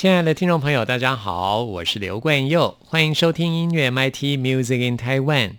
亲爱的听众朋友，大家好，我是刘冠佑，欢迎收听音乐 MIT Music in Taiwan。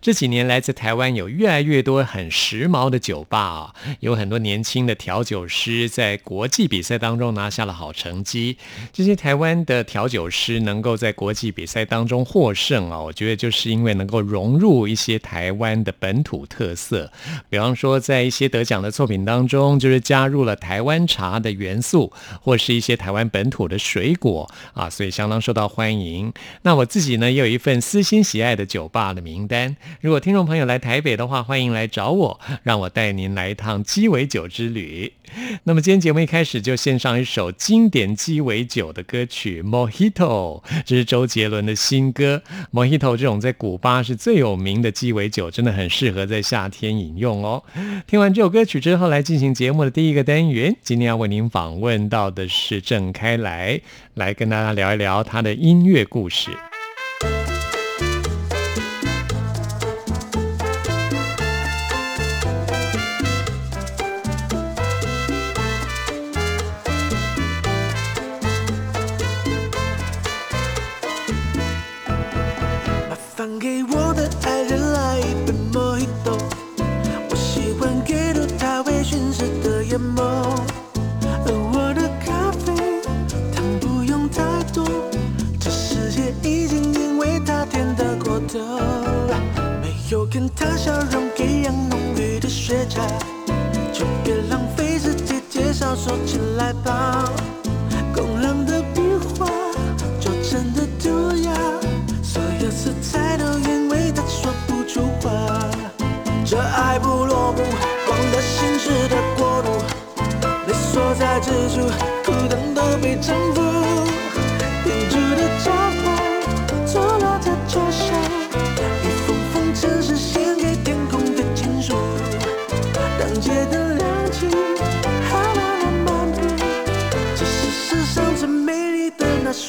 这几年来自台湾有越来越多很时髦的酒吧啊，有很多年轻的调酒师在国际比赛当中拿下了好成绩。这些台湾的调酒师能够在国际比赛当中获胜啊，我觉得就是因为能够融入一些台湾的本土特色，比方说在一些得奖的作品当中，就是加入了台湾茶的元素，或是一些台湾本土的水果啊，所以相当受到欢迎。那我自己呢，也有一份私心喜爱的酒吧的名单。如果听众朋友来台北的话，欢迎来找我，让我带您来一趟鸡尾酒之旅。那么今天节目一开始就献上一首经典鸡尾酒的歌曲《Mojito》，这是周杰伦的新歌。Mojito 这种在古巴是最有名的鸡尾酒，真的很适合在夏天饮用哦。听完这首歌曲之后，来进行节目的第一个单元。今天要为您访问到的是郑开来，来跟大家聊一聊他的音乐故事。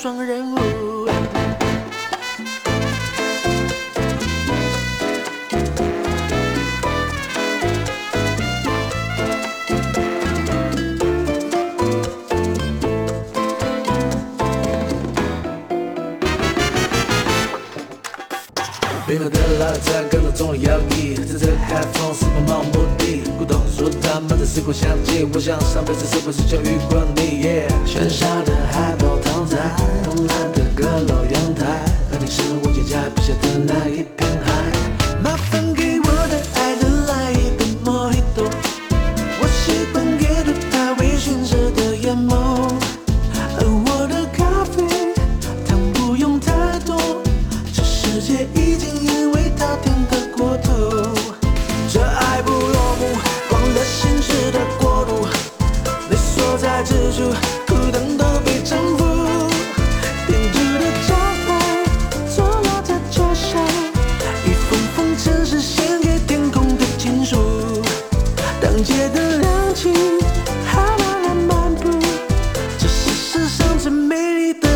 双人舞。冰冷的拉赞，跟着摇曳，在这海风四方冒目的，古董说他们的时空相近，我想上辈子是不是就遇过你？喧嚣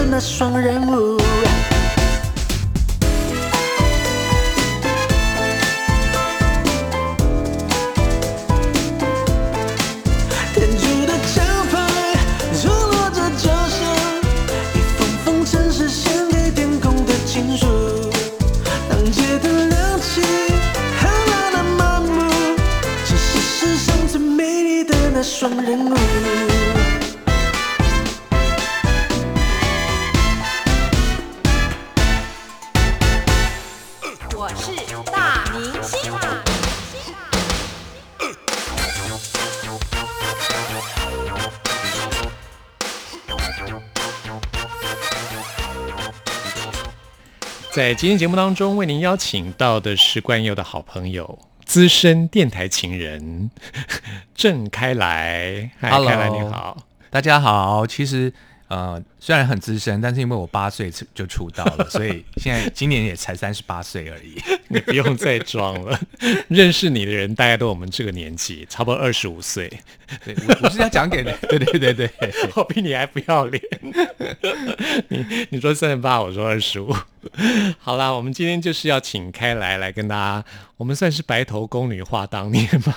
那双人舞。在今天节目当中，为您邀请到的是冠佑的好朋友、资深电台情人 郑开来。嗨开来你好。大家好，其实呃虽然很资深，但是因为我八岁就出道了，所以 现在今年也才三十八岁而已。你不用再装了，认识你的人大概都我们这个年纪，差不多二十五岁，对，我我是要讲给对对对对，我比你还不要脸。你你说三十八，我说二十五。好啦，我们今天就是要请开来来跟大家，我们算是白头宫女话当年吧，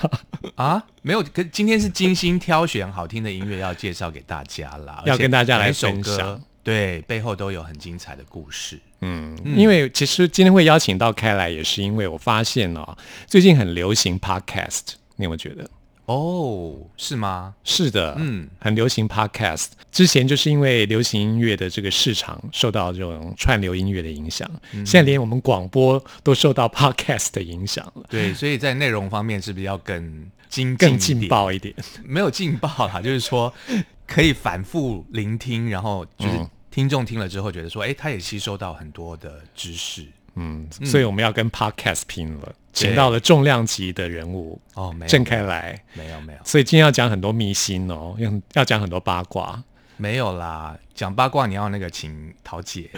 啊，没有，可今天是精心挑选好听的音乐要介绍给大家啦，要跟大家来每一首歌分享，对，背后都有很精彩的故事。嗯，因为其实今天会邀请到开来，也是因为我发现哦，最近很流行 podcast，你有没有觉得？哦，是吗？是的，嗯嗯，很流行 podcast。之前就是因为流行音乐的这个市场受到这种串流音乐的影响，嗯现在连我们广播都受到 podcast 的影响了，对，所以在内容方面是不是要更精进更？劲爆一点。没有劲爆啦，就是说可以反复聆听，然后就是嗯。听众听了之后觉得说，哎、他也吸收到很多的知识。嗯，所以我们要跟 podcast 拼了，请到了重量级的人物哦，郑开来，没有没有。所以今天要讲很多秘辛哦，要要讲很多八卦。没有啦，讲八卦你要那个请桃姐，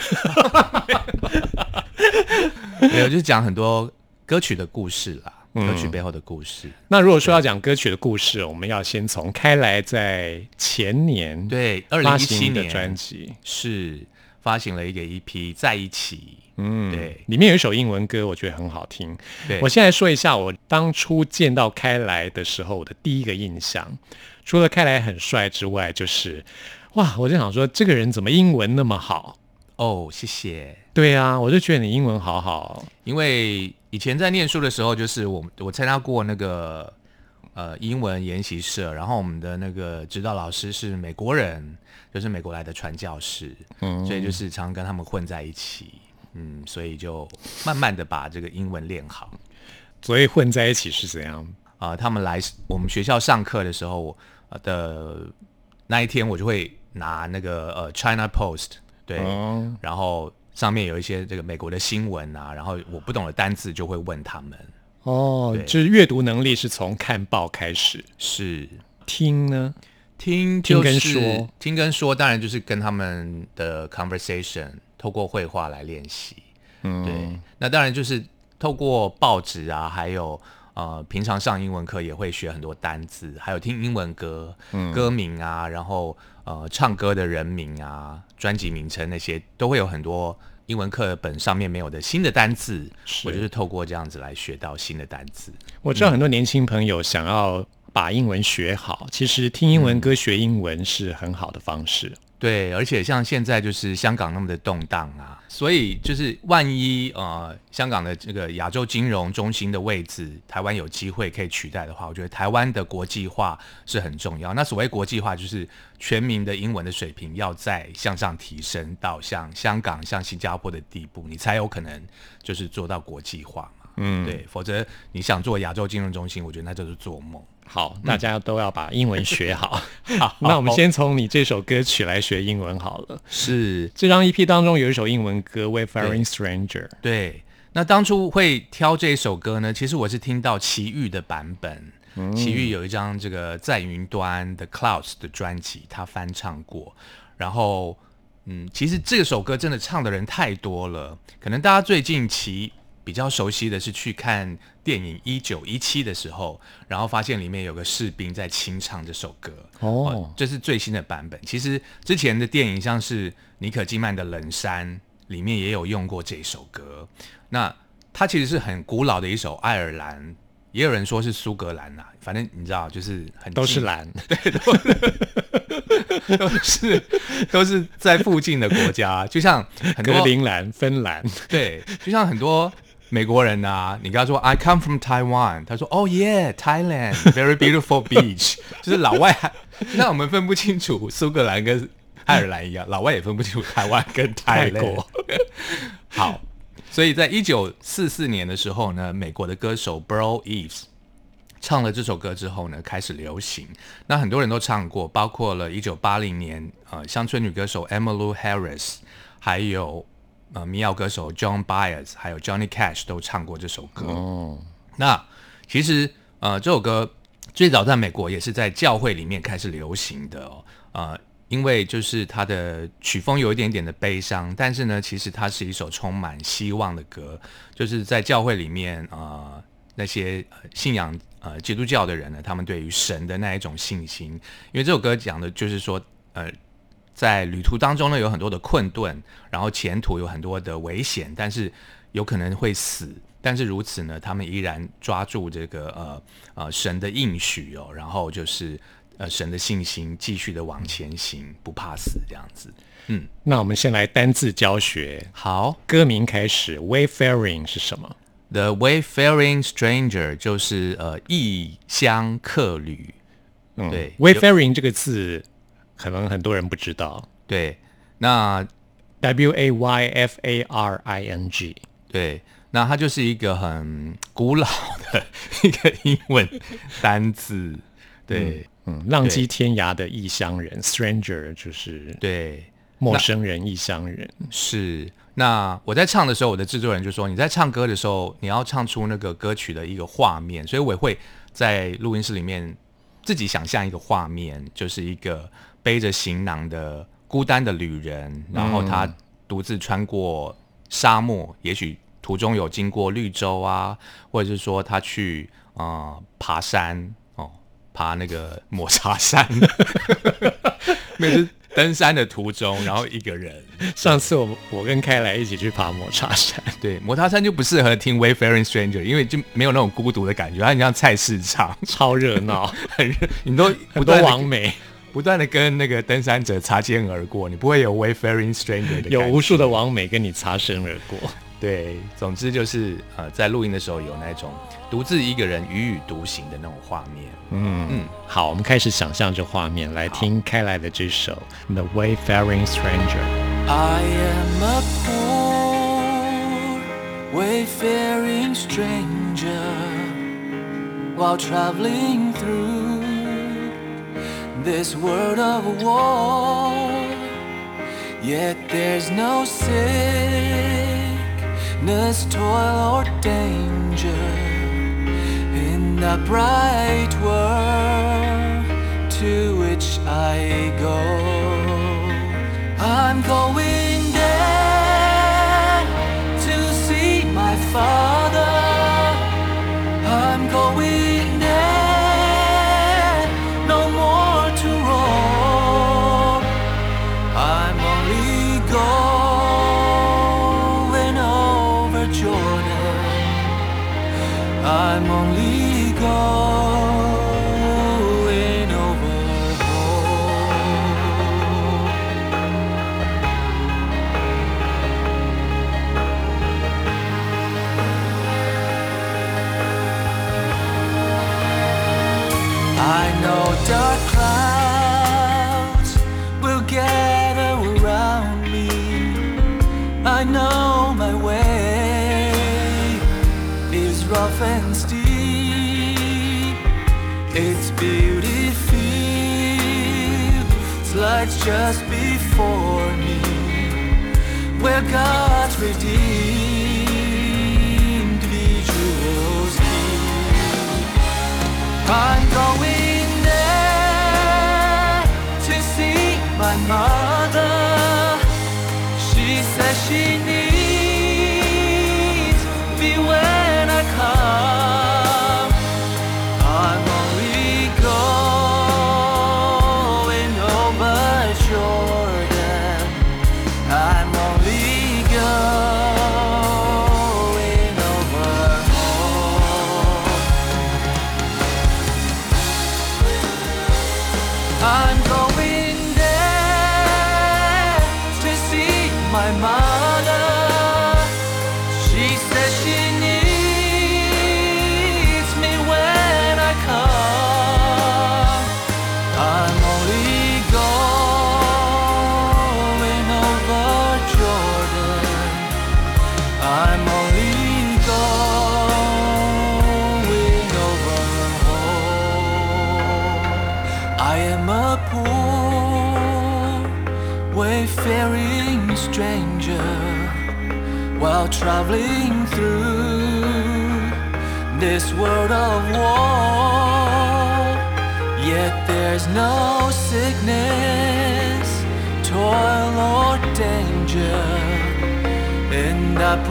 没有就是讲很多歌曲的故事啦，嗯歌曲背后的故事。那如果说要讲歌曲的故事，我们要先从开来在前年对，二零发一七年的专辑，是发行了一个 EP《在一起》，嗯，对里面有一首英文歌，我觉得很好听。对我现在说一下我当初见到开来的时候我的第一个印象，除了开来很帅之外，就是哇，我就想说这个人怎么英文那么好？哦，谢谢。对啊，我就觉得你英文好好。因为以前在念书的时候，就是我我参加过那个呃英文研习社，然后我们的那个指导老师是美国人，就是美国来的传教士，嗯，所以就是常跟他们混在一起，嗯，所以就慢慢的把这个英文练好。所以混在一起是怎样？啊、他们来我们学校上课的时候呃的那一天，我就会拿那个呃 China Post 对，哦，然后上面有一些这个美国的新闻啊，然后我不懂的单字就会问他们。哦，就是阅读能力是从看报开始，是。听呢？听听跟就是说。听跟说，当然就是跟他们的 conversation 透过绘画来练习。嗯，对，那当然就是透过报纸啊，还有呃平常上英文课也会学很多单字，还有听英文歌、嗯。歌名啊，然后呃唱歌的人名啊、专辑名称那些都会有很多。英文课本上面没有的新的单字，我就是透过这样子来学到新的单字。我知道很多年轻朋友想要把英文学好，其实听英文歌学英文是很好的方式。对，而且像现在就是香港那么的动荡啊，所以就是万一呃香港的这个亚洲金融中心的位置，台湾有机会可以取代的话，我觉得台湾的国际化是很重要。那所谓国际化，就是全民的英文的水平要再向上提升到像香港、像新加坡的地步，你才有可能就是做到国际化。嗯，对，否则你想做亚洲金融中心，我觉得那就是做梦。好，大家都要把英文学好。好那我们先从你这首歌曲来学英文好了。是这张 EP 当中有一首英文歌《Wayfaring Stranger》，对，那当初会挑这首歌呢，其实我是听到齐豫的版本。齐豫有一张这个在云端的 Clouds 的专辑，他翻唱过。然后，嗯，其实这首歌真的唱的人太多了，可能大家最近齐比较熟悉的是去看电影《一九一七》的时候，然后发现里面有个士兵在清唱这首歌。哦这是最新的版本。其实之前的电影像是尼可基曼的《冷山》里面也有用过这首歌。那它其实是很古老的一首爱尔兰，也有人说是苏格兰呐、反正你知道，就是很近，都是蓝。都是都是在附近的国家，就像很格多陵兰、芬兰，对，就像很多美国人啊，你跟他说 I come from Taiwan，他说 Oh yeah Thailand very beautiful beach，就是老外还那我们分不清楚苏格兰跟爱尔兰一样，老外也分不清楚台湾跟泰泰国国。好，所以在一九四四年的时候呢，美国的歌手 Burl Eves 唱了这首歌之后呢，开始流行。那很多人都唱过，包括了一九八零年呃乡村女歌手 Emmylou Harris，还有呃民谣歌手 John Baez 还有 Johnny Cash 都唱过这首歌。哦，那其实呃这首歌最早在美国也是在教会里面开始流行的哦，呃，因为就是它的曲风有一点点的悲伤，但是呢，其实它是一首充满希望的歌，就是在教会里面呃那些呃信仰呃基督教的人呢，他们对于神的那一种信心，因为这首歌讲的就是说呃。在旅途当中呢，有很多的困顿，然后前途有很多的危险，但是有可能会死。但是如此呢，他们依然抓住这个呃呃神的应许哦，然后就是呃神的信心，继续的往前行，不怕死这样子。嗯，那我们先来单字教学。好歌名开始，Wayfaring 是什么？，The Wayfaring Stranger 就是呃异乡客旅。嗯对，Wayfaring 这个字可能很多人不知道对，那，W A Y F A R I N G。对，那它就是一个很古老的一个英文单字。对、嗯，浪迹天涯的异乡人，stranger 就是对。陌生人、异乡人。是，那我在唱的时候，我的制作人就说，你在唱歌的时候，你要唱出那个歌曲的一个画面，所以我也会在录音室里面自己想象一个画面，就是一个背着行囊的孤单的旅人，然后他独自穿过沙漠，也许途中有经过绿洲啊，或者是说他去啊、呃爬山哦，爬那个抹茶山，每次登山的途中，然后一个人。上次我我跟开来一起去爬抹茶山，对，抹茶山就不适合听 Wayfaring Stranger，因为就没有那种孤独的感觉，它很像菜市场，超热闹，很热，你都很多不断的网美，不断的跟那个登山者擦肩而过，你不会有 Wayfaring Stranger 的有无数的网美跟你擦身而过。对，总之就是呃，在录音的时候有那种独自一个人踽踽独行的那种画面。嗯嗯，好，我们开始想象这画面，来听开来的这首《The Wayfaring Stranger》。I am a poor wayfaring stranger while traveling through this world of war. Yet there's no sickness, toil, or danger in the bright world to which I go. I'm going just before me, where God's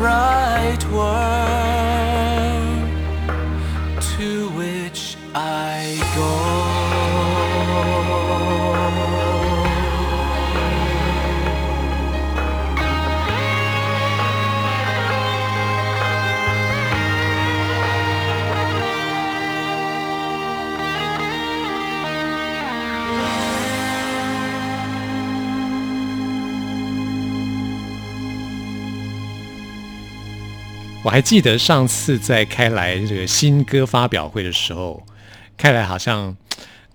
bright world 我还记得上次在开来这个新歌发表会的时候，开来好像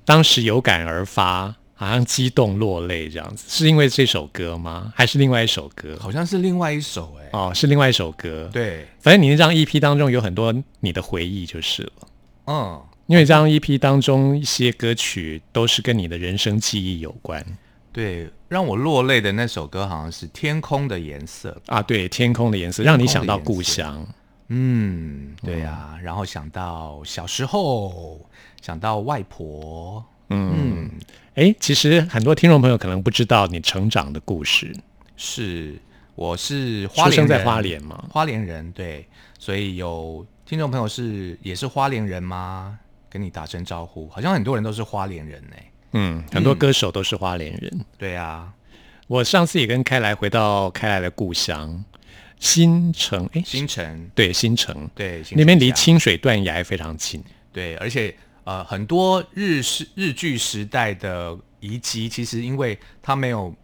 当时有感而发，好像激动落泪这样子，是因为这首歌吗？还是另外一首歌？好像是另外一首哎、哦，是另外一首歌。，对，反正你那张 EP 当中有很多你的回忆就是了，嗯，因为这张 EP 当中一些歌曲都是跟你的人生记忆有关对，让我落泪的那首歌好像是《天空的颜色》。啊。对，天空的颜色让你想到故乡。嗯，对呀、然后想到小时候，想到外婆，嗯，哎，其实很多听众朋友可能不知道你成长的故事，是我是花莲，出生在花莲嘛。花莲人对，所以有听众朋友是也是花莲人吗？跟你打声招呼，好像很多人都是花莲人呢。嗯，很多歌手都是花莲人。对啊，我上次也跟开来回到开来的故乡新城，哎，新城对新城，对那边离清水断崖非常近。对，而且呃，很多日式日剧时代的遗迹，其实因为它没有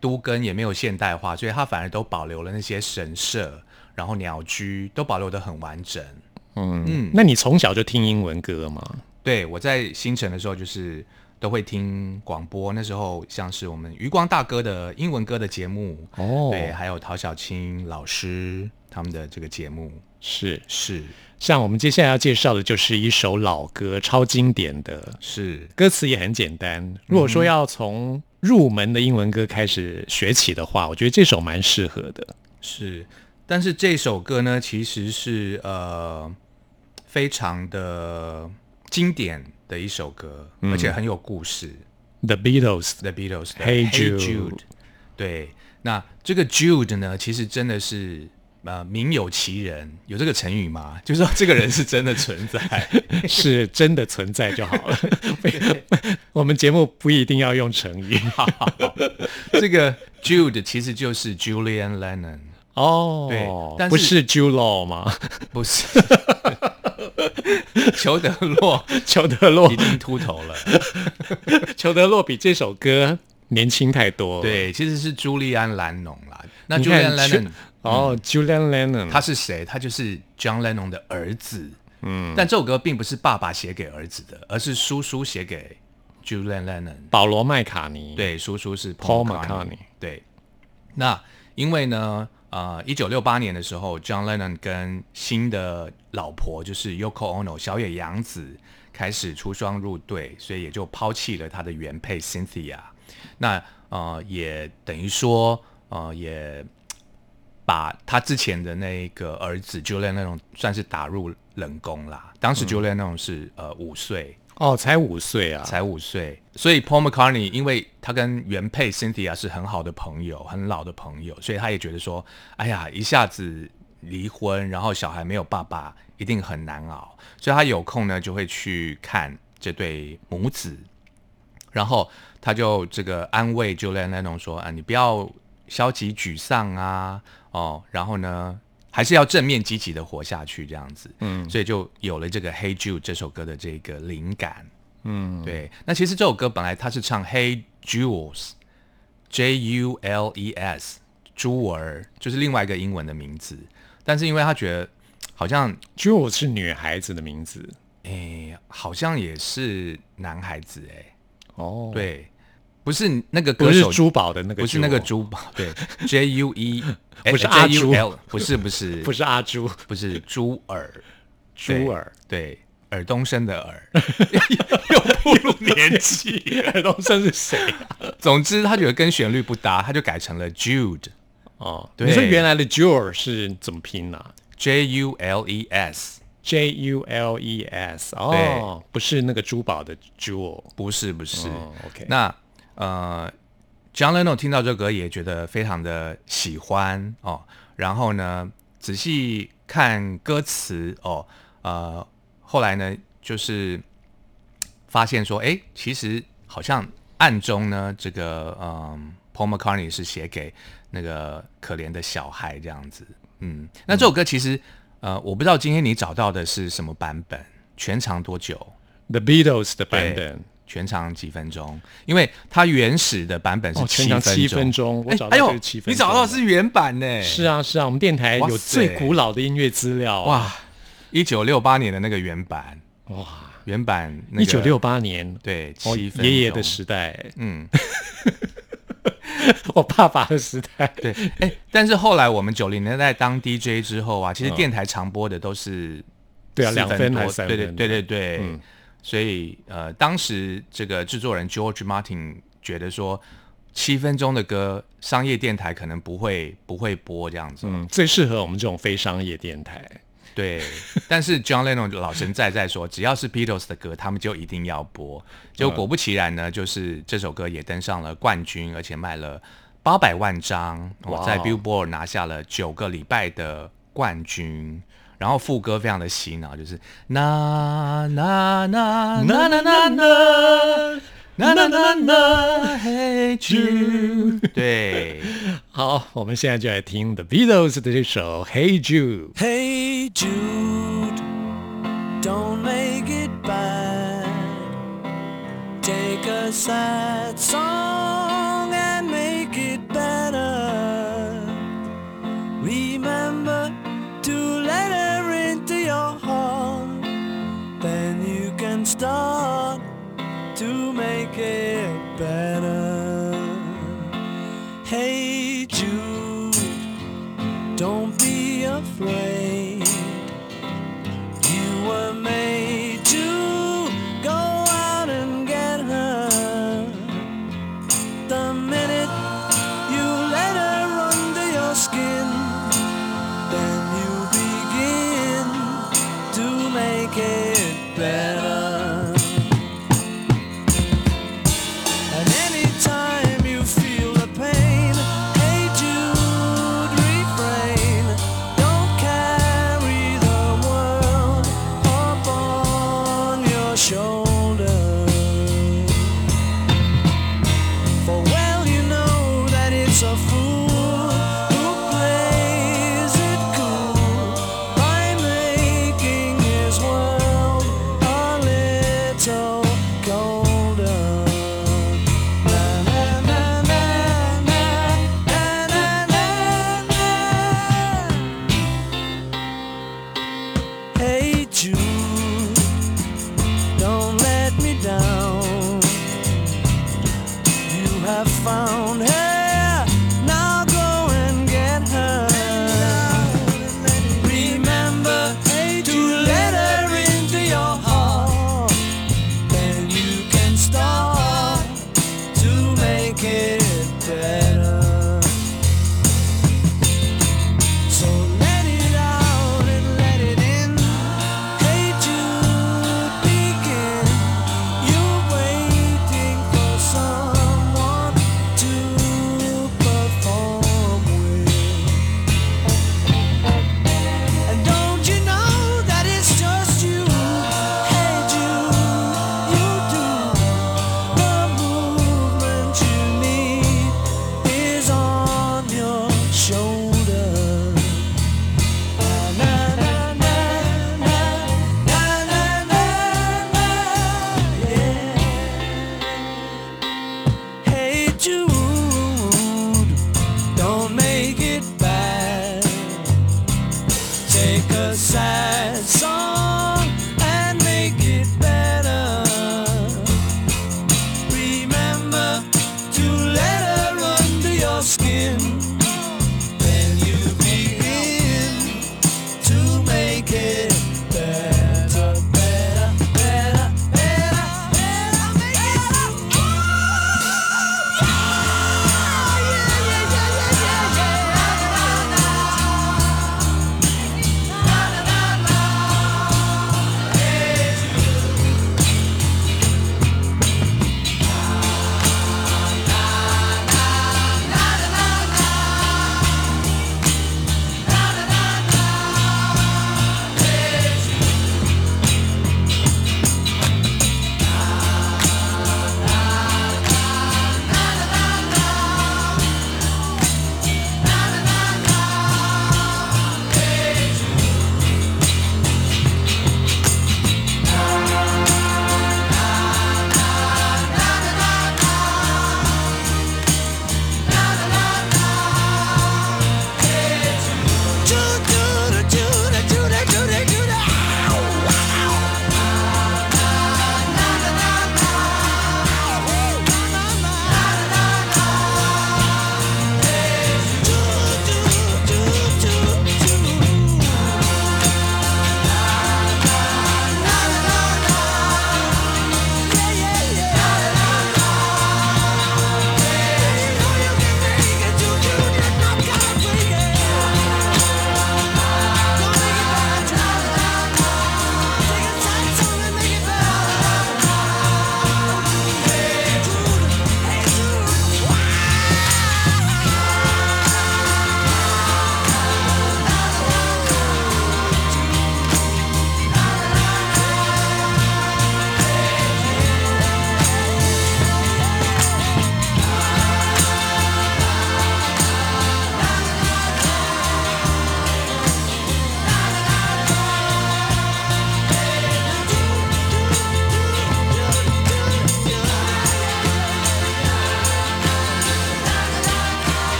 都根，也没有现代化，所以它反而都保留了那些神社，然后鸟居都保留的很完整。嗯嗯，那你从小就听英文歌吗？对我在新城的时候，就是都会听广播，那时候像是我们余光大哥的英文歌的节目，哦。对，还有陶小青老师他们的这个节目。是，是。像我们接下来要介绍的就是一首老歌，超经典的，是。歌词也很简单。如果说要从入门的英文歌开始学起的话，我觉得这首蛮适合的。是，但是这首歌呢，其实是呃非常的经典的一首歌，而且很有故事。The Beatles，The Beatles 的 Hey Jude 对，那这个 Jude 呢，其实真的是呃名有其人，有这个成语吗？就是说这个人是真的存在。是真的存在就好了。我们节目不一定要用成语这个 Jude 其实就是 Julian Lennon，哦。对但是不是 Jude Law 吗？不是 裘德洛裘德洛已，经秃头了。裘德洛比这首歌年轻太多了。，对，其实是朱利安·兰农啦。那你 Julian Lennon 哦，Julian Lennon，他是谁？他就是 John Lennon 的儿子。嗯，但这首歌并不是爸爸写给儿子的，而是叔叔写给 Julian Lennon。保罗麦卡尼。，对，叔叔是 Paul McCartney。对，那因为呢，呃，一九六八年的时候，John Lennon 跟新的老婆就是 Yoko Ono 小野洋子开始出双入对，所以也就抛弃了他的原配 Cynthia。那呃，也等于说，呃，也把他之前的那个儿子 Julian 那种算是打入冷宫啦。当时 Julian 那种是呃五岁，哦，才五岁啊。才五岁，所以 Paul McCartney 因为他跟原配 Cynthia 是很好的朋友，很老的朋友，所以他也觉得说，哎呀，一下子离婚，然后小孩没有爸爸，一定很难熬，所以他有空呢就会去看这对母子，然后他就这个安慰 Julian Lennon 说啊，你不要消极沮丧啊，哦，然后呢。还是要正面积极的活下去，这样子，嗯，所以就有了这个《Hey Jude》这首歌的这个灵感，嗯。对，那其实这首歌本来他是唱 Hey Jules，J U L E S，朱儿，就是另外一个英文的名字。但是因为他觉得好像，Jules 是女孩子的名字。诶，好像也是男孩子，诶，哦，，对，不是那个不是歌手，珠宝的那个，不是那个，珠宝，对，J U E，不是阿朱不是不是。不是 阿朱，不是珠尔，珠尔，对，尔冬升的尔，又步入年纪。尔冬升是谁啊？总之，他觉得跟旋律不搭，他就改成了 Jude。哦，对。你说原来的 Jewel 是怎么拼呢、J U L E S，j U L E S 哦，不是那个珠宝的 Jewel。不是不是。哦，OK，那呃，John Lennon 听到这歌也觉得非常的喜欢哦，然后呢，仔细看歌词哦，呃，后来呢，就是发现说，哎，其实好像暗中呢，这个嗯、Paul McCartney 是写给那个可怜的小孩这样子，嗯，那这首歌其实呃，我不知道今天你找到的是什么版本，全长多久？The Beatles 的版本全长几分钟？因为它原始的版本是七长七分分钟，我哎找到哎呦就是七分钟。你找到的是原版呢？是啊是啊，我们电台有最古老的音乐资料啊。哇，一九六八年的那个原版，哇，原版那一九六八年，对七分钟爷爷的时代，嗯 我爸爸的时代。对哎，但是后来我们九零年代当 DJ 之后啊，其实嗯电台常播的都是对啊，四两分多还是三分？对对对对对，嗯所以呃，当时这个制作人 George Martin 觉得说。七分钟的歌，商业电台可能不会不会播这样子，嗯，最适合我们这种非商业电台。对，但是 John Lennon 老神在在说，只要是 Beatles 的歌，他们就一定要播。结果果不其然呢，就是这首歌也登上了冠军，而且卖了八百万张，我哦，在 Billboard 拿下了九个礼拜的冠军。然后副歌非常的洗脑就是 na na na na na na na na na na hey jude 对好我们现在就来听 the beatles 的这首 hey jude hey jude don't make it bad take a sad song skin,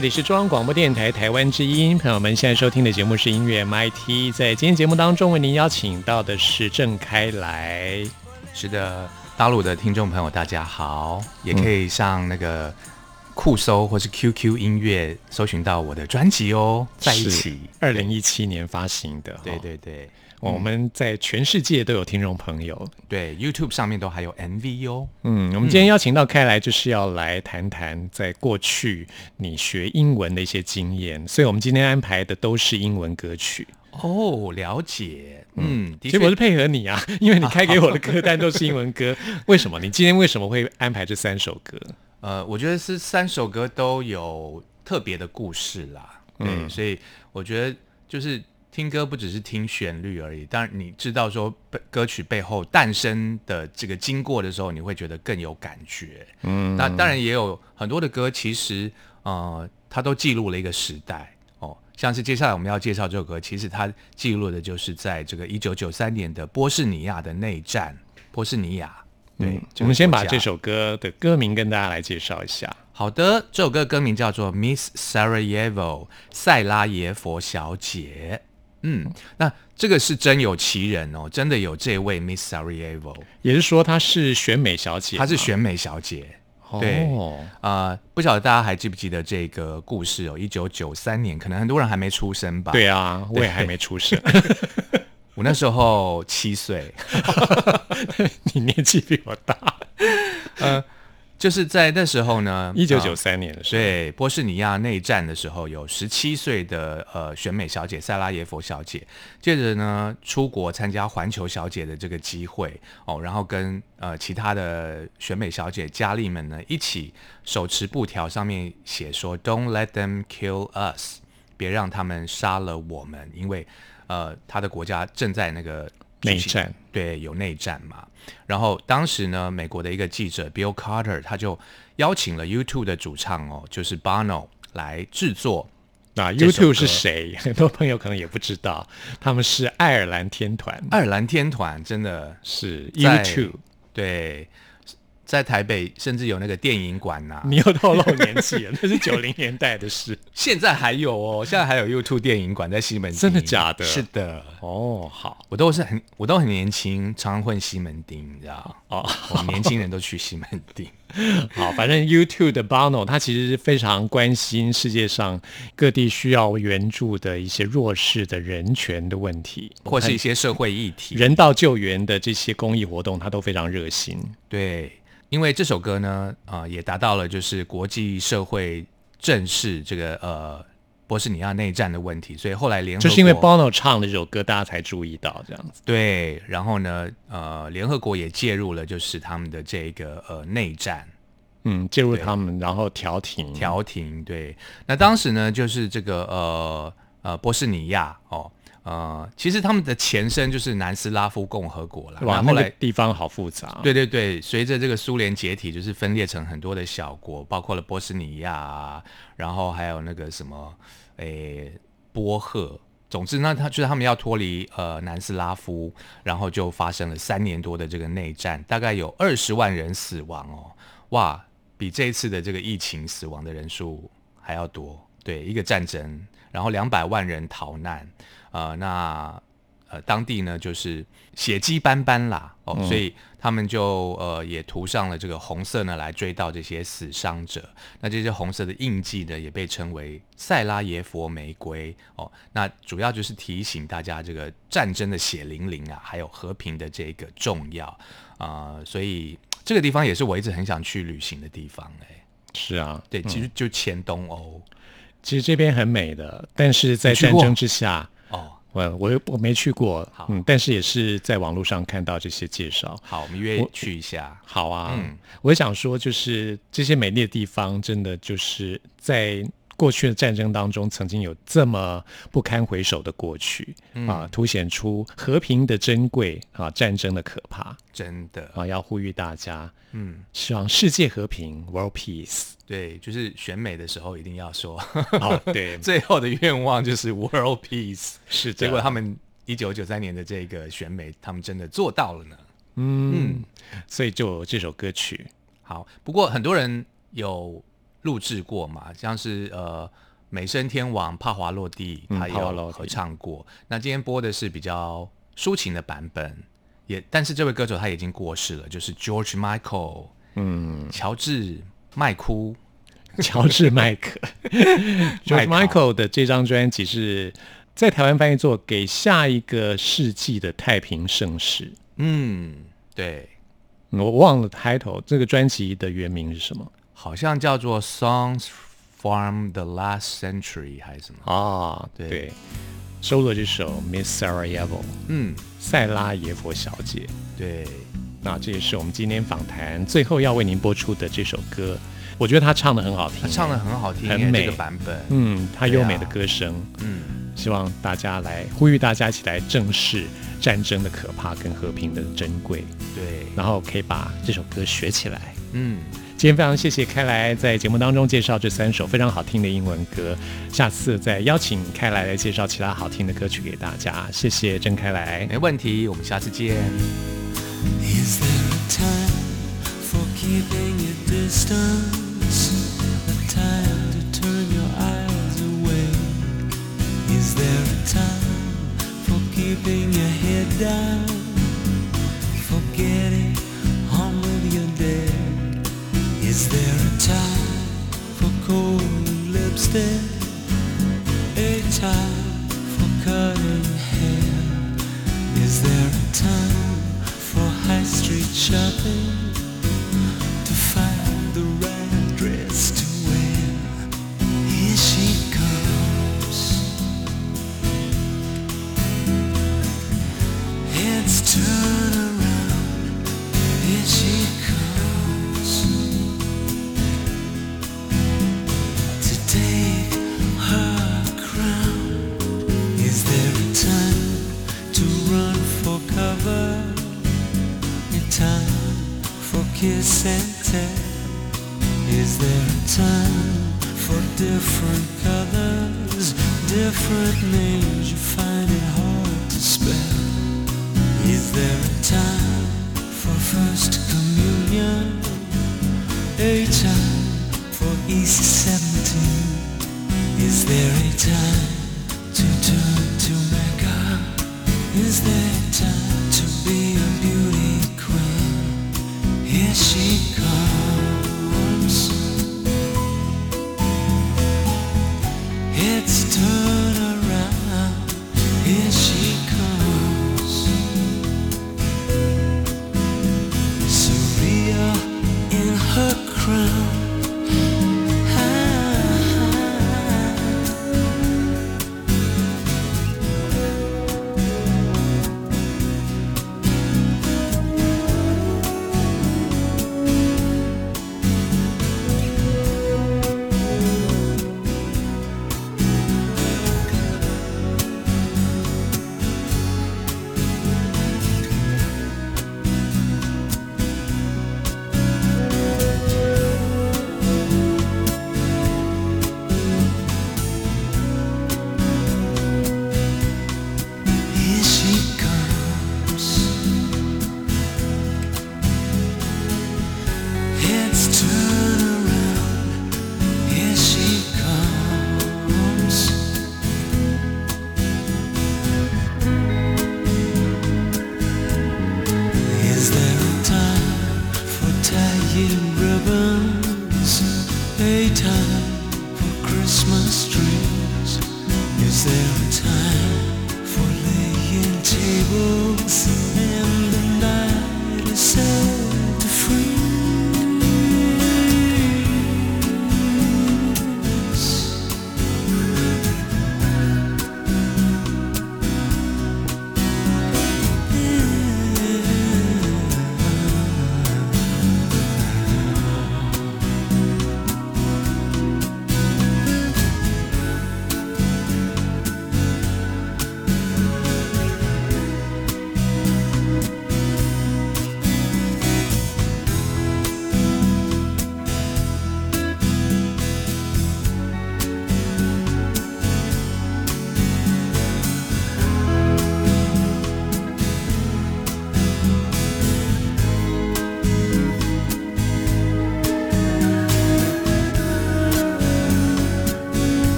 这里是中央广播电台台湾之音，朋友们现在收听的节目是音乐 MIT。在今天节目当中，为您邀请到的是郑开来。是的，大陆的听众朋友大家好，也可以上那个酷搜或是 QQ 音乐搜寻到我的专辑哦，在一起。二零一七年发行的，对对对，我们在全世界都有听众朋友。对，YouTube 上面都还有 MV 哦。嗯，我们今天邀请到开来，就是要来谈谈在过去你学英文的一些经验，所以我们今天安排的都是英文歌曲。哦，了解。嗯，其实我是配合你啊，因为你开给我的歌 单都是英文歌。为什么？你今天为什么会安排这三首歌？呃，我觉得是三首歌都有特别的故事啦。对，嗯所以我觉得就是听歌不只是听旋律而已，当然你知道说歌曲背后诞生的这个经过的时候，你会觉得更有感觉。嗯，那当然也有很多的歌，其实呃，它都记录了一个时代。哦，像是接下来我们要介绍这首歌，其实它记录的就是在这个一九九三年的波士尼亚的内战。波士尼亚，对，嗯我们先把这首歌的歌名跟大家来介绍一下。好的，这首歌歌名叫做《Miss Sarajevo》塞拉耶佛小姐。嗯，那这个是真有其人哦，真的有这位 Miss Sarajevo，也是说她是选美小姐，她是选美小姐。对哦，呃，不晓得大家还记不记得这个故事哦？一九九三年，可能很多人还没出生吧？对啊，我也还没出生，我那时候七岁，你年纪比我大，就是在那时候呢，一九呃九三年的时候。对波士尼亚内战的时候，有十七岁的呃选美小姐塞拉耶佛小姐，接着呢出国参加环球小姐的这个机会哦，然后跟呃其他的选美小姐佳丽们呢一起手持布条，上面写说 “Don't let them kill us”，别让他们杀了我们，因为呃他的国家正在那个内战，对，有内战嘛。然后当时呢，美国的一个记者 Bill Carter 他就邀请了 YouTube 的主唱哦，就是 Bono 来制作。那 YouTube 是谁？很多朋友可能也不知道，他们是爱尔兰天团，爱尔兰天团真的是 YouTube。对，在台北甚至有那个电影馆呐、你又透露年纪了，那是九零年代的事。现在还有哦，现在还有 YouTube 电影馆在西门町，真的假的？是的，哦，好。我都是很我都很年轻，常混西门町，你知道？哦，我们年轻人都去西门町。好，反正 YouTube 的 Bono 他其实是非常关心世界上各地需要援助的一些弱势的人权的问题，或是一些社会议题，人道救援的这些公益活动，他都非常热心。对，因为这首歌呢，啊、也达到了就是国际社会正视这个呃波士尼亚内战的问题，所以后来联合就是因为国 Bono 唱的这首歌，大家才注意到这样子。对，然后呢，呃，联合国也介入了，就是他们的这个呃内战嗯，介入他们，然后调停。调停。对，那当时呢，就是这个呃呃波士尼亚哦。呃，其实他们的前身就是南斯拉夫共和国啦。哇，那个那后来地方好复杂。对对对，随着这个苏联解体，就是分裂成很多的小国，包括了波斯尼亚啊，然后还有那个什么，诶，波赫。总之呢，他就是他们要脱离呃南斯拉夫，然后就发生了三年多的这个内战，大概有二十万人死亡哦，哇，比这一次的这个疫情死亡的人数还要多。对，一个战争，然后两百万人逃难，呃，那呃，当地呢就是血迹斑斑啦，哦，所以他们就呃也涂上了这个红色呢来追悼这些死伤者。那这些红色的印记呢也被称为塞拉耶佛玫瑰哦。那主要就是提醒大家这个战争的血淋淋啊，还有和平的这个重要啊、呃所以这个地方也是我一直很想去旅行的地方哎、是啊，对，其实就前东欧其实这边很美的，但是在战争之下，哦。我我我没去过好，嗯，但是也是在网络上看到这些介绍。好，我们约去一下。好啊，嗯我想说，就是这些美丽的地方，真的就是在过去的战争当中，曾经有这么不堪回首的过去、嗯。啊，凸显出和平的珍贵啊，战争的可怕。真的，啊，要呼吁大家，嗯，希望世界和平，World Peace。对，就是选美的时候一定要说，哦，对，最后的愿望就是 World Peace。是结果，他们一九九三年的这个选美，他们真的做到了呢。嗯，所以就有这首歌曲，好，不过很多人有录制过嘛，像是呃《美声天王》帕华落地，嗯他有合唱过。那今天播的是比较抒情的版本，也但是这位歌手他已经过世了，就是 George Michael，嗯，乔治麦哭。乔治麦克，George Michael 的这张专辑是在台湾翻译作《给下一个世纪的太平盛世》。嗯，对，我忘了 title，这个专辑的原名是什么好像叫做 Songs from the Last Century 还是什么？啊？对对，收录这首《Miss Sarajevo》嗯，塞拉耶佛小姐。对，那这也是我们今天访谈最后要为您播出的这首歌。我觉得她唱的很好听，他唱的很好听，很美这个版本。嗯，他对啊优美的歌声，嗯，希望大家来呼吁大家一起来正视战争的可怕跟和平的珍贵，对，然后可以把这首歌学起来。嗯，今天非常谢谢开来在节目当中介绍这三首非常好听的英文歌，下次再邀请开来来介绍其他好听的歌曲给大家。谢谢郑开来。没问题，我们下次见。Is there a time for keeping your distance? A time to turn your eyes away? Is there a time for keeping your head down? For Is there a time for cold lipstick? A time for cutting hair? Is there a time for high street shopping?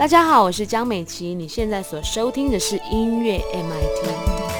大家好，我是江美琪，你现在所收听的是音乐 MIT。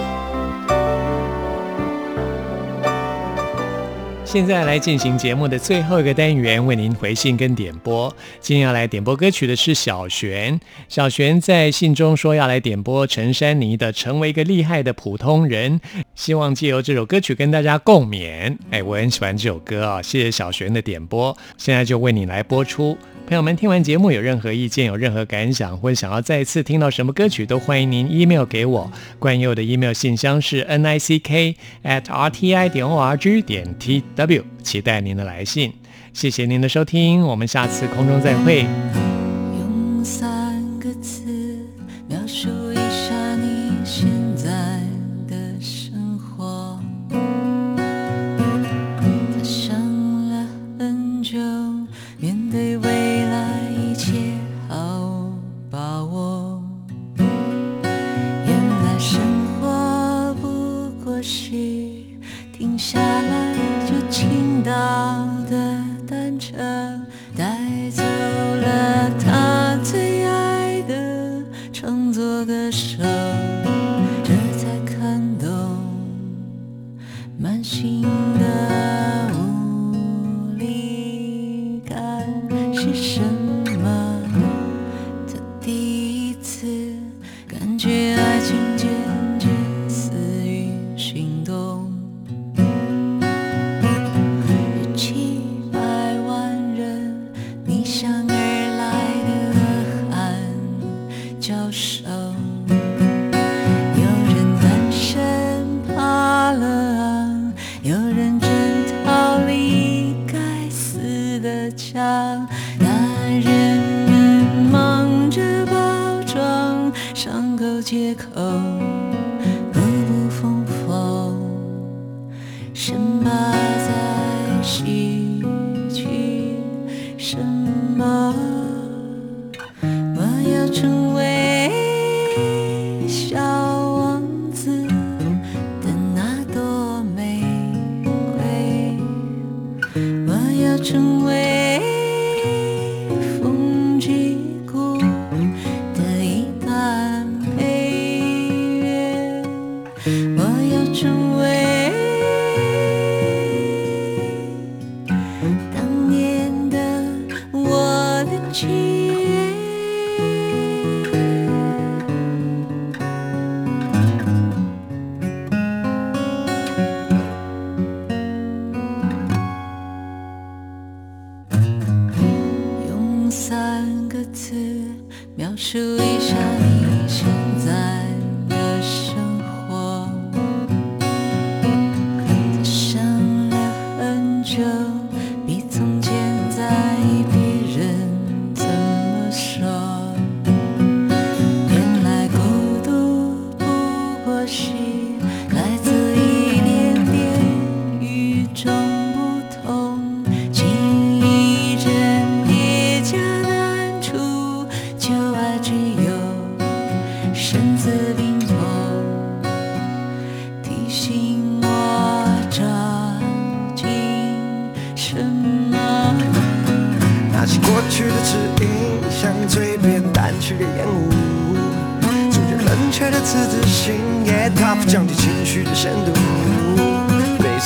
现在来进行节目的最后一个单元，为您回信跟点播。今天要来点播歌曲的是小璇。小璇在信中说要来点播陈珊妮的《成为一个厉害的普通人》，希望借由这首歌曲跟大家共勉。哎，我很喜欢这首歌啊、谢谢小璇的点播，现在就为你来播出。朋友们，听完节目有任何意见、有任何感想，或者想要再次听到什么歌曲，都欢迎您 email 给我。冠佑的 email 信箱是 n i c k at r t i 点 o r g 点 t w，期待您的来信。谢谢您的收听，我们下次空中再会。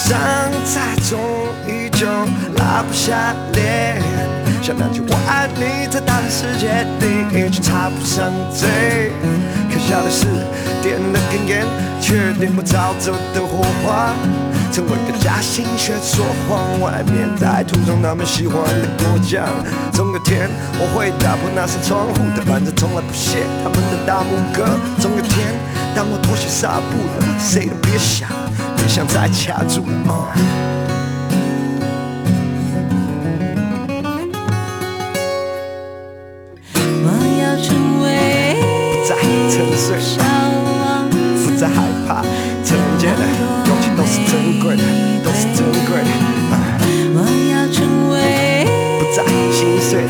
伤在中依旧拉不下脸，想那句我爱你，在大的世界里却插不上嘴。可笑的是，点了根烟，却点不着这的火花。成为个假心却说谎，外面在涂上他们喜欢的果酱。总有天我会打破那扇窗户，但反正从来不屑他们的大拇哥。总有天当我脱下纱布了，谁都别想，别想再卡住了。我要成为不再沉睡，不再害怕，曾经的勇气都是珍贵的，都是珍贵的。啊我要成为不再心碎